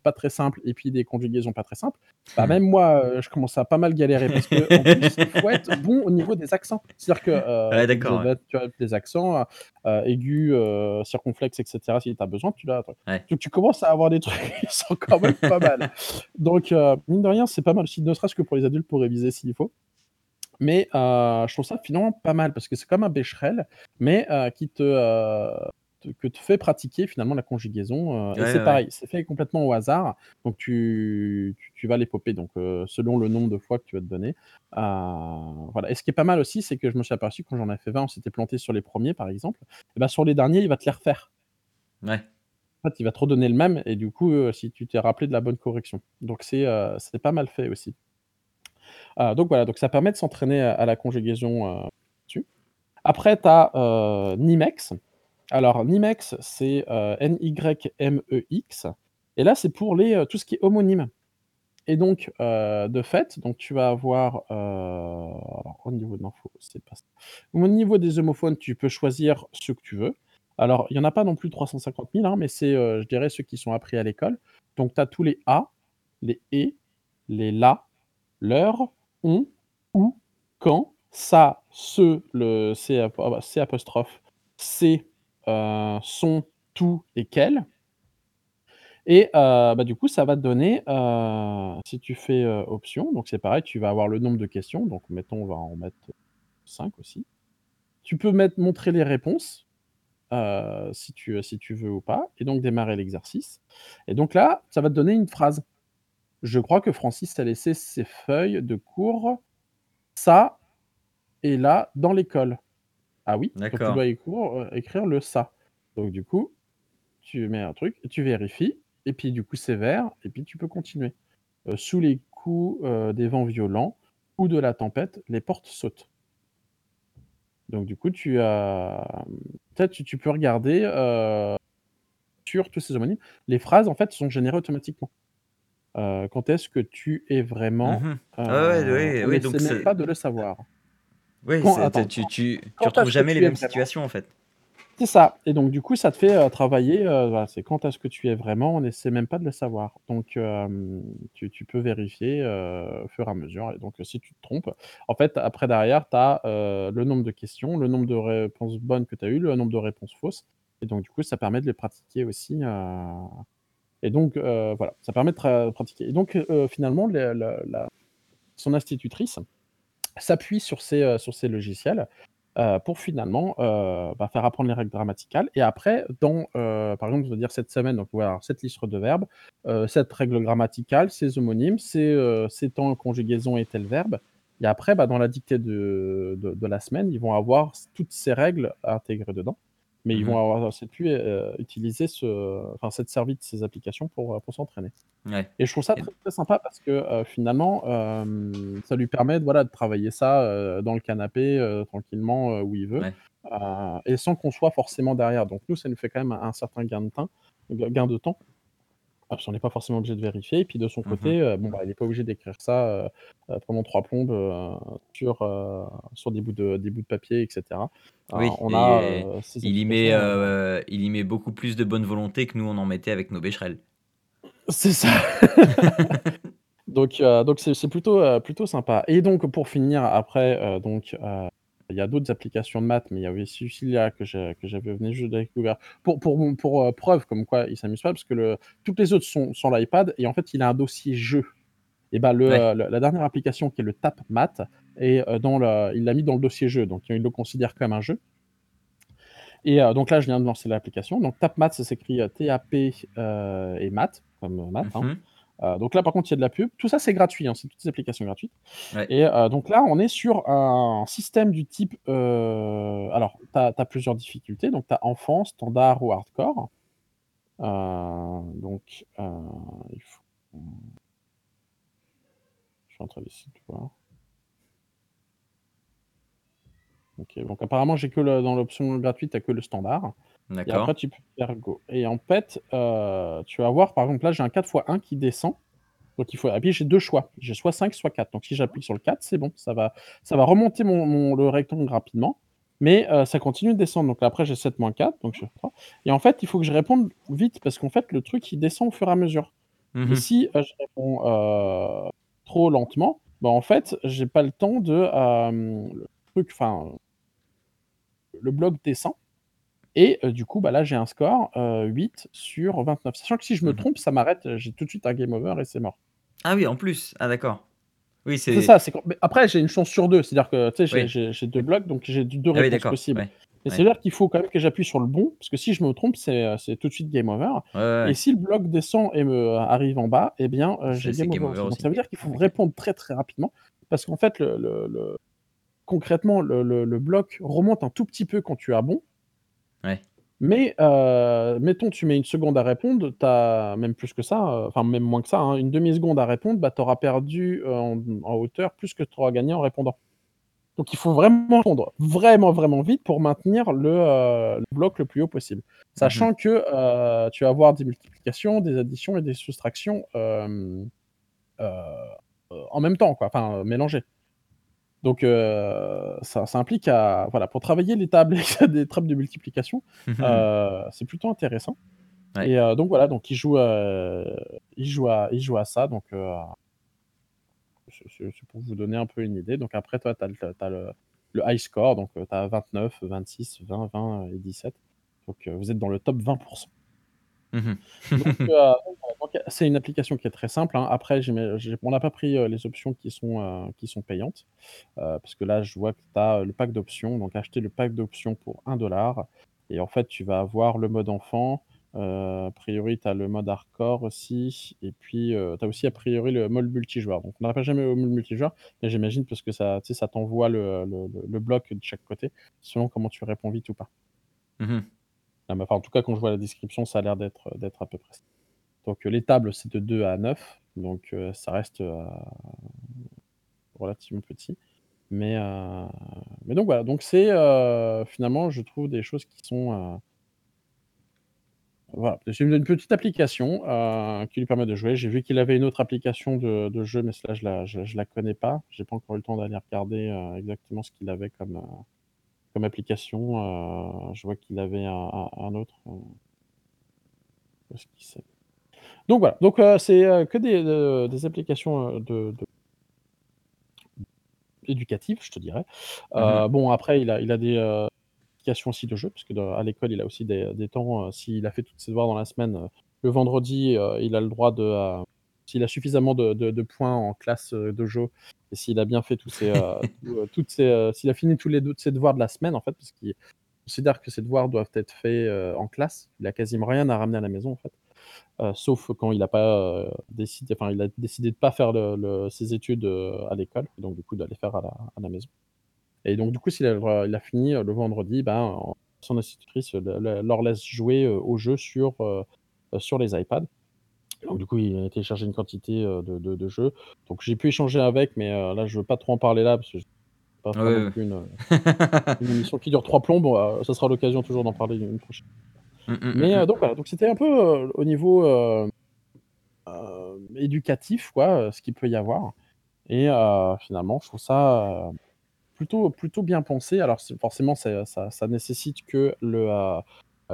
pas très simples et puis des conjugaisons pas très simples. Bah, même moi, heu, je commence à pas mal galérer parce qu'en plus, il faut être bon au niveau des accents. C'est-à-dire que, Ouais, heu, tu ouais. vois, des accents, heu, aigus, circonflexes et cetera si tu as besoin, tu l'as Ouais. donc tu commences à avoir des trucs qui sont quand même pas mal. Donc mine de rien, c'est pas mal aussi, ne serait-ce que pour les adultes pour réviser s'il faut. Mais je trouve ça finalement pas mal parce que c'est comme un Becherel, mais qui te, te que te fait pratiquer finalement la conjugaison, Ouais, et c'est ouais, pareil, c'est fait complètement au hasard. Donc tu tu tu vas les popper donc heu, selon le nombre de fois que tu vas te donner. Heu, voilà et ce qui est pas mal aussi, c'est que je me suis aperçu quand j'en ai fait 20, on s'était planté sur les premiers par exemple, et bah, sur les derniers, il va te les refaire. Ouais. En fait, il va te redonner le même et du coup, si tu t'es rappelé de la bonne correction. Donc c'est, c'est pas mal fait aussi. Donc voilà, donc ça permet de s'entraîner à à la conjugaison, dessus. Après tu as, Nimex. Alors Nimex, c'est, heu, N-Y-M-E-X et là, c'est pour les, heu, tout ce qui est homonyme et donc heu, de fait, donc tu vas avoir, au niveau de l'info, c'est pas. Au niveau des homophones, tu peux choisir ceux que tu veux. Alors, il y en a pas non plus 350 000, hein, mais c'est, je dirais ceux qui sont appris à l'école. Donc tu as tous les a, les et, les la, leur, on, ou, quand, ça, ce, le C apo C apostrophe, c'est, heu, son, tout et quel et heu, bah, du coup, ça va te donner, heu, si tu fais, option, donc c'est pareil, tu vas avoir le nombre de questions, donc mettons, on va en mettre 5 aussi. Tu peux mettre montrer les réponses, si tu, si tu veux ou pas et donc démarrer l'exercice et donc là, ça va te donner une phrase. Je crois que Francis a laissé ses feuilles de cours ça et là dans l'école. Ah oui? Donc tu dois heu, écrire le ça. Donc du coup, tu mets un truc, tu vérifies et puis du coup c'est vert et puis tu peux continuer. Heu, sous les coups, heu, des vents violents ou de la tempête, les portes sautent. Donc du coup tu as, mmh, tu peux regarder, sur tous ces homonymes, les phrases en fait sont générées automatiquement. Quand est-ce que tu es vraiment, Ouais, ouais, on oui, n'essaie donc c'est pas de le savoir. Oui, Quand c'est attends, tu tu tu retrouves jamais les mêmes situations, en fait? C'est ça. Et donc du coup, ça te fait, heu, travailler, heu, voilà, c'est quand est-ce que tu es vraiment, on essaie même pas de le savoir. Donc hem, tu tu peux vérifier, au fur et à mesure. Et donc si tu te trompes, en fait, après derrière, tu as, le nombre de questions, le nombre de réponses bonnes que tu as eues, le nombre de réponses fausses. Et donc du coup, ça permet de les pratiquer aussi, et donc voilà, ça permet de pratiquer. Et donc finalement, la son institutrice s'appuie sur ces, heu, sur ces logiciels, heu, pour finalement, heu, bah, faire apprendre les règles grammaticales. Et après dans, par exemple, je veux dire cette semaine, donc voilà, cette liste de verbes, cette règle grammaticale, ces homonymes, ces, ces temps, conjugaison et tel verbe. Et après, bah, dans la dictée de de de la semaine, ils vont avoir toutes ces règles intégrées dedans, mais ils vont Mmh avoir aussi pu, heu, utiliser ce enfin s'être servi de ces applications pour, heu, pour s'entraîner. Ouais Et je trouve ça très, très sympa parce que, heu, finalement, ça lui permet de, voilà, de travailler ça, dans le canapé, tranquillement, où il veut, ouais. et sans qu'on soit forcément derrière. Donc nous, ça nous fait quand même un certain gain de temps gain de temps Ah, parce qu'on n'est pas forcément obligé de vérifier et puis de son Mmh côté, heu, bon, bah, il est pas obligé d'écrire ça, heu, pendant 3 plombes, heu, sur, sur des bouts de des bouts de papier et cetera. Heu, Oui on a, et il y met, il y met beaucoup plus de bonne volonté que nous on en mettait avec nos bécherelles. C'est ça. Donc donc c'est plutôt, plutôt sympa et donc pour finir après, donc il y a d'autres applications de maths, mais il y avait celui-là que j'avais venu juste découvert. Pour pour mon pour, heu, preuve comme quoi il s'amuse pas parce que le toutes les autres sont sur l'iPad et en fait, il a un dossier jeu. Et le, Ouais. heu, le la dernière application qui est le Tap Math est, heu, dans le il l'a mis dans le dossier jeu, donc il le considère comme un jeu. Et heu, donc là, je viens de lancer l'application, donc Tap Math, ça s'écrit, heu, T-A-P, et maths, comme maths, hein. Heu, donc là, par contre, il y a de la pub. Tout ça, c'est gratuit, hein, c'est toutes des applications gratuites Ouais. et heu, donc là, on est sur un système du type, heu, alors tu as plusieurs difficultés, donc tu as enfant, standard ou hardcore. Donc il faut je suis en train d'essayer de voir. OK, donc apparemment, j'ai que le dans l'option gratuite, tu as que le standard et D'accord. après tu peux faire go. Et en fait, heu, tu vas voir, par exemple, là, j'ai un 4 x 1 qui descend, donc il faut et puis j'ai 2 choix, j'ai soit 5 soit 4, donc si j'appuie sur le 4, c'est bon, ça va ça va remonter mon mon le rectangle rapidement, mais heu, ça continue de descendre, donc après j'ai 7-4, donc je fais 3 et en fait, il faut que je réponde vite parce qu'en fait, le truc, il descend au fur et à mesure. Mmh et si, heu, je réponds, trop lentement, bah, en fait, j'ai pas le temps de, le truc enfin le bloc descend et heu, du coup, bah, là, j'ai un score, heu, 8 sur 29. Sachant que si je me Mmh mh. trompe, ça m'arrête, heu, j'ai tout de suite un game over et c'est mort. Ah oui, en plus? Ah d'accord. Oui, C'est c'est ça, c'est mais après j'ai une chance sur 2, c'est-à-dire que, tu sais, j'ai Oui. 2 blocs, donc j'ai d 2 Ah réponses possibles. ouais, Mais ouais. c'est-à-dire qu'il faut quand même que j'appuie sur le bon, parce que si je me trompe, c'est, c'est tout de suite game over Ouais, et si le bloc descend et me arrive en bas et bien, C'est j'ai c'est game game over. Donc ça veut dire qu'il faut répondre très, très rapidement parce qu'en fait, le le le concrètement, le le le bloc remonte un tout petit peu quand tu as bon Ouais. mais heu, mettons, tu mets 1 seconde à répondre, tu as même plus que ça, heu, enfin même moins que ça, hein, 1/2 seconde à répondre, bah, tu auras perdu, heu, en en hauteur plus que tu auras gagné en répondant. Donc il faut vraiment répondre vraiment, vraiment vite pour maintenir le, bloc le plus haut possible. Sachant que, heu, tu vas avoir des multiplications, des additions et des soustractions, en même temps, quoi, enfin, mélangées. Donc heu, ça ça implique à voilà, pour travailler les tables des tables de multiplication, heu, c'est plutôt intéressant Ouais. et heu, donc voilà, donc il joue, il joue à il joue à ça donc c'est pour vous donner un peu une idée. Donc après toi, tu as as le le high score, donc tu as 29-26-20-20 et 17. Donc vous êtes dans le top 20 %. Mmh Donc mh. heu, donc voilà, donc c'est une application qui est très simple, hein. Après on n'a pas pris, heu, les options qui sont, heu, qui sont payantes, parce que là, je vois que tu as le pack d'options, donc acheter le pack d'options pour 1 $ et en fait, tu vas avoir le mode enfant, a priori, tu as le mode hardcore aussi et puis, tu as aussi a priori le mode multijoueur. Donc on n'arrivera jamais au mode multijoueur, mais j'imagine parce que ça, ça t'envoie le le le le bloc de chaque côté, selon comment tu réponds vite ou pas. Mmh mh. Ah en tout cas, quand je vois la description, ça a l'air d'être, d'être à peu près ça. Donc heu, les tables, c'est de 2 à 9, donc heu, ça reste, relativement petit. Mais donc voilà, donc c'est, finalement, je trouve des choses qui sont, voilà, c'est une petite application, qui lui permet de jouer. J'ai vu qu'il avait une autre application de jeu, mais celle-là, je je la connais pas. J'ai pas encore eu le temps d'aller regarder, exactement ce qu'il avait comme, comme application, heu, je vois qu'il avait un un un autre, c'est? Donc voilà, donc heu, c'est, que des, applications, de je te dirais. Mmh bon après il a il a des, applications aussi de jeux parce que à l'école, il a aussi des des temps, s'il a fait tous ses devoirs dans la semaine, le vendredi, il a le droit de, s'il a suffisamment de de de points en classe, heu, dojo et s'il a bien fait tous ses, tous, heu, toutes ses, s'il a fini tous les de ses devoirs de la semaine, en fait, parce qu'il considère que ses devoirs doivent être faits, en classe. Il a quasiment rien à ramener à la maison, en fait, sauf quand il a pas, décidé enfin, il a décidé de pas faire le le ses études, à l'école, donc du coup, de les faire à la à la maison et donc du coup, s'il a il a fini, le vendredi, ben, son institutrice le le leur laisse jouer, heu, aux jeux sur, sur les iPads. Donc du coup, il a téléchargé une quantité, heu, de de de jeux. Donc j'ai pu échanger avec, mais heu, là, je veux pas trop en parler là parce que pas Ouais, ouais, une une émission qui dure 3 plombes, heu, ça sera l'occasion toujours d'en parler une prochaine mmh, mais heu, mmh. donc voilà, donc c'était un peu, au niveau, éducatif, quoi, ce qu'il peut y avoir. Et finalement, je trouve ça plutôt, plutôt bien pensé. Alors, forcément, ça, ça, nécessite que le,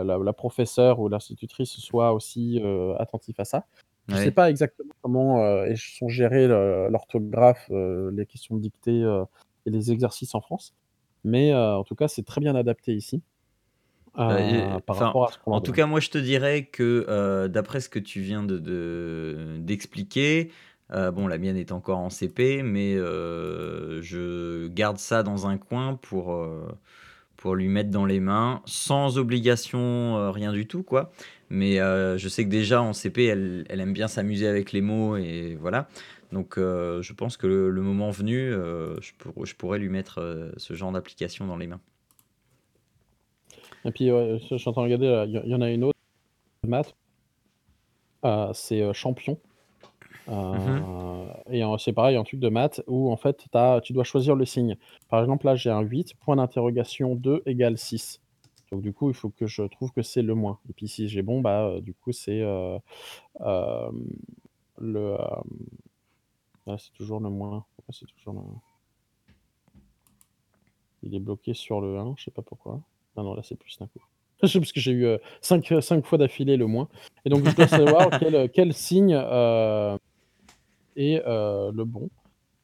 la, la professeure ou l'institutrice soit aussi attentif à ça. Je ne sais pas exactement comment sont gérés l'orthographe, les questions de dictée et les exercices en France, mais en tout cas, c'est très bien adapté ici. Bah, en tout cas, moi, je te dirais que d'après ce que tu viens de, d'expliquer, bon, la mienne est encore en CP, mais je garde ça dans un coin pour, lui mettre dans les mains, sans obligation, rien du tout, quoi. Mais je sais que déjà en CP, elle, elle aime bien s'amuser avec les mots et voilà. Donc, je pense que le, moment venu, je, pourrais lui mettre ce genre d'application dans les mains. Et puis, je suis en train de regarder, il y, en a une autre, euh, c'est euh, Champion. Euh, mmh et c'est pareil, un truc de maths où en fait, tu dois choisir le signe. Par exemple, là, j'ai un 8, point d'interrogation 2 égale 6. Donc, du coup, il faut que je trouve que c'est le moins. Et puis, si j'ai bon, bah, du coup, c'est le. c'est toujours le moins. C'est toujours le. Il est bloqué sur le 1, je sais pas pourquoi. Non, non, là, c'est plus d'un coup. Parce que j'ai eu 5 euh, fois d'affilée le moins. Et donc, je dois savoir quel, quel signe euh, est euh, le bon.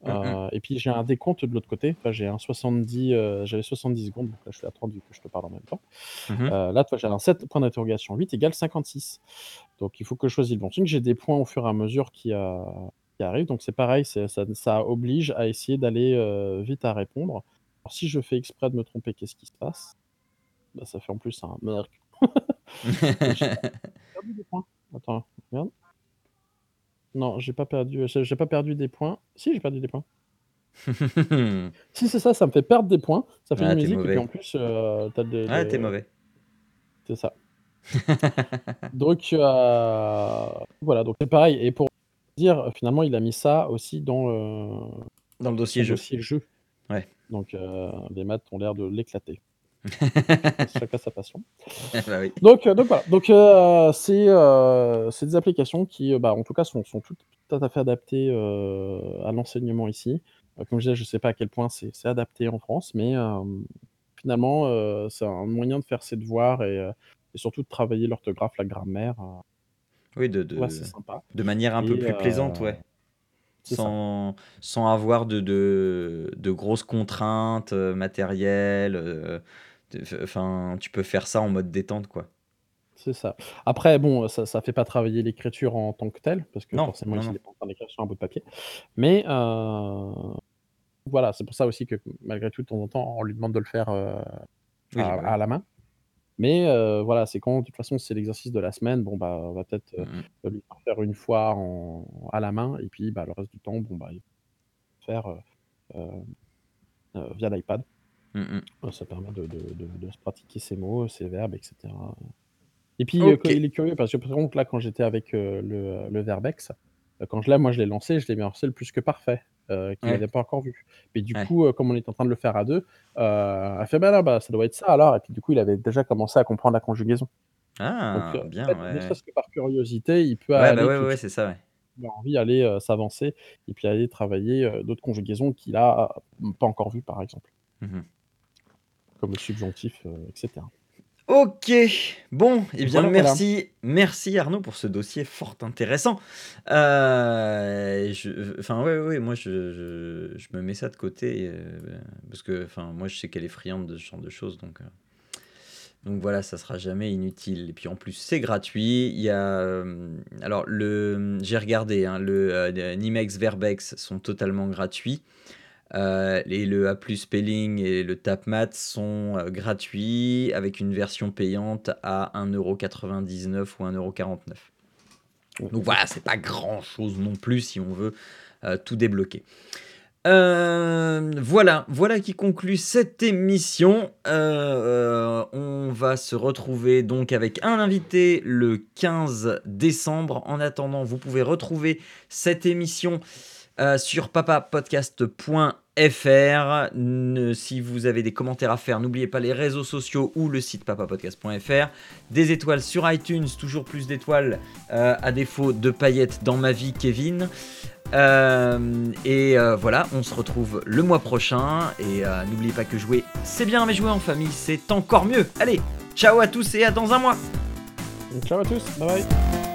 Mmh, mmh. et puis, j'ai un décompte de l'autre côté. Enfin, j'ai un 70, j'avais 70 secondes. Donc là, je suis à 30 vu que je te parle en même temps. Mmh là, j'ai un 7 point d'interrogation. 8 égale 56. Donc, il faut que je choisisse le bon signe. J'ai des points au fur et à mesure qui, qui arrivent. Donc, c'est pareil. Ça, ça, oblige à essayer d'aller vite à répondre. Alors, si je fais exprès de me tromper, qu'est-ce qui se passe? Bah, ça fait en plus un merc. j'ai perdu des points. Attends, regarde. Non, j'ai pas perdu, j'ai pas perdu des points. Si, j'ai perdu des points. si c'est ça, ça me fait perdre des points. Ça fait une musique et puis en plus, euh, t'as des. Ah, t'es mauvais. C'est ça. donc euh, voilà, donc c'est pareil. Et pour dire, finalement, il a mis ça aussi dans le, dans le dossier jeu. Dossier jeu. Ouais. Donc euh, les maths ont l'air de l'éclater. Chacun sa passion. bah oui. Donc, euh, donc voilà. Donc euh, euh, c'est des applications qui, bah, en tout cas, sont, sont tout, à fait adaptées à l'enseignement ici. comme je disais, je ne sais pas à quel point c'est adapté en France, mais finalement, c'est un moyen de faire ses devoirs et, et surtout de travailler l'orthographe, la grammaire. oui, de, de, sympa. de manière un peu plus plaisante, ouais. Sans, sans, avoir de, de, de, grosses contraintes matérielles. Enfin, tu peux faire ça en mode détente, quoi. C'est ça. Après, bon, ça ne fait pas travailler l'écriture en tant que telle, parce que forcément, il n'est pas en train d'écrire sur un bout de papier. Mais euh, voilà, c'est pour ça aussi que malgré tout, de temps en temps, on lui demande de le faire euh, à, la main. Mais euh, voilà, c'est quand, de toute façon, c'est l'exercice de la semaine, bon, bah, on va peut-être mmh lui faire une fois en, à la main, et puis bah, le reste du temps, bon, bah, il faire via l'iPad. Mmh ça permet de, se pratiquer ses mots, ses verbes, etc. Et puis, euh, il est curieux parce que par exemple, là, quand j'étais avec euh, le, le Verbex, euh, quand je l'ai, moi, je l'ai lancé, je l'ai mis en le plus que parfait, qu'il n'avait pas encore vu. Mais du coup, comme on est en train de le faire à deux, elle fait bah là, bah, ça doit être ça alors. Et puis, du coup, il avait déjà commencé à comprendre la conjugaison. Ah, bien, ne serait-ce que par curiosité, il peut Ouais, bah aller ouais, c'est ça, ouais. il a envie d'aller s'avancer et puis aller travailler d'autres conjugaisons qu'il a pas encore vues, par exemple. Mmh comme le subjonctif, euh, etc. Ok, bon, et eh bien merci, merci Arnaud pour ce dossier fort intéressant. Euh, enfin ouais, ouais, moi je, je, me mets ça de côté euh, parce que enfin moi je sais qu'elle est friande de ce genre de choses donc donc voilà ça sera jamais inutile et puis en plus c'est gratuit. Il y a alors le j'ai regardé hein, le Nimex Verbex sont totalement gratuits. Euh, et le A Spelling et le TapMat sont euh, gratuits avec une version payante à 1,99€ ou 1,49€. Donc voilà, c'est pas grand chose non plus si on veut euh, tout débloquer. voilà, voilà qui conclut cette émission. on va se retrouver donc avec un invité le 15 décembre. En attendant, vous pouvez retrouver cette émission sur papapodcast.fr Si vous avez des commentaires à faire, n'oubliez pas les réseaux sociaux ou le site papapodcast.fr. Des étoiles sur iTunes, toujours plus d'étoiles euh, à défaut de paillettes dans ma vie, Kevin. Euh, et euh, voilà, on se retrouve le mois prochain. Et n'oubliez pas que jouer, c'est bien, mais jouer en famille, c'est encore mieux. Allez, ciao à tous et à dans un mois. Ciao à tous, bye bye.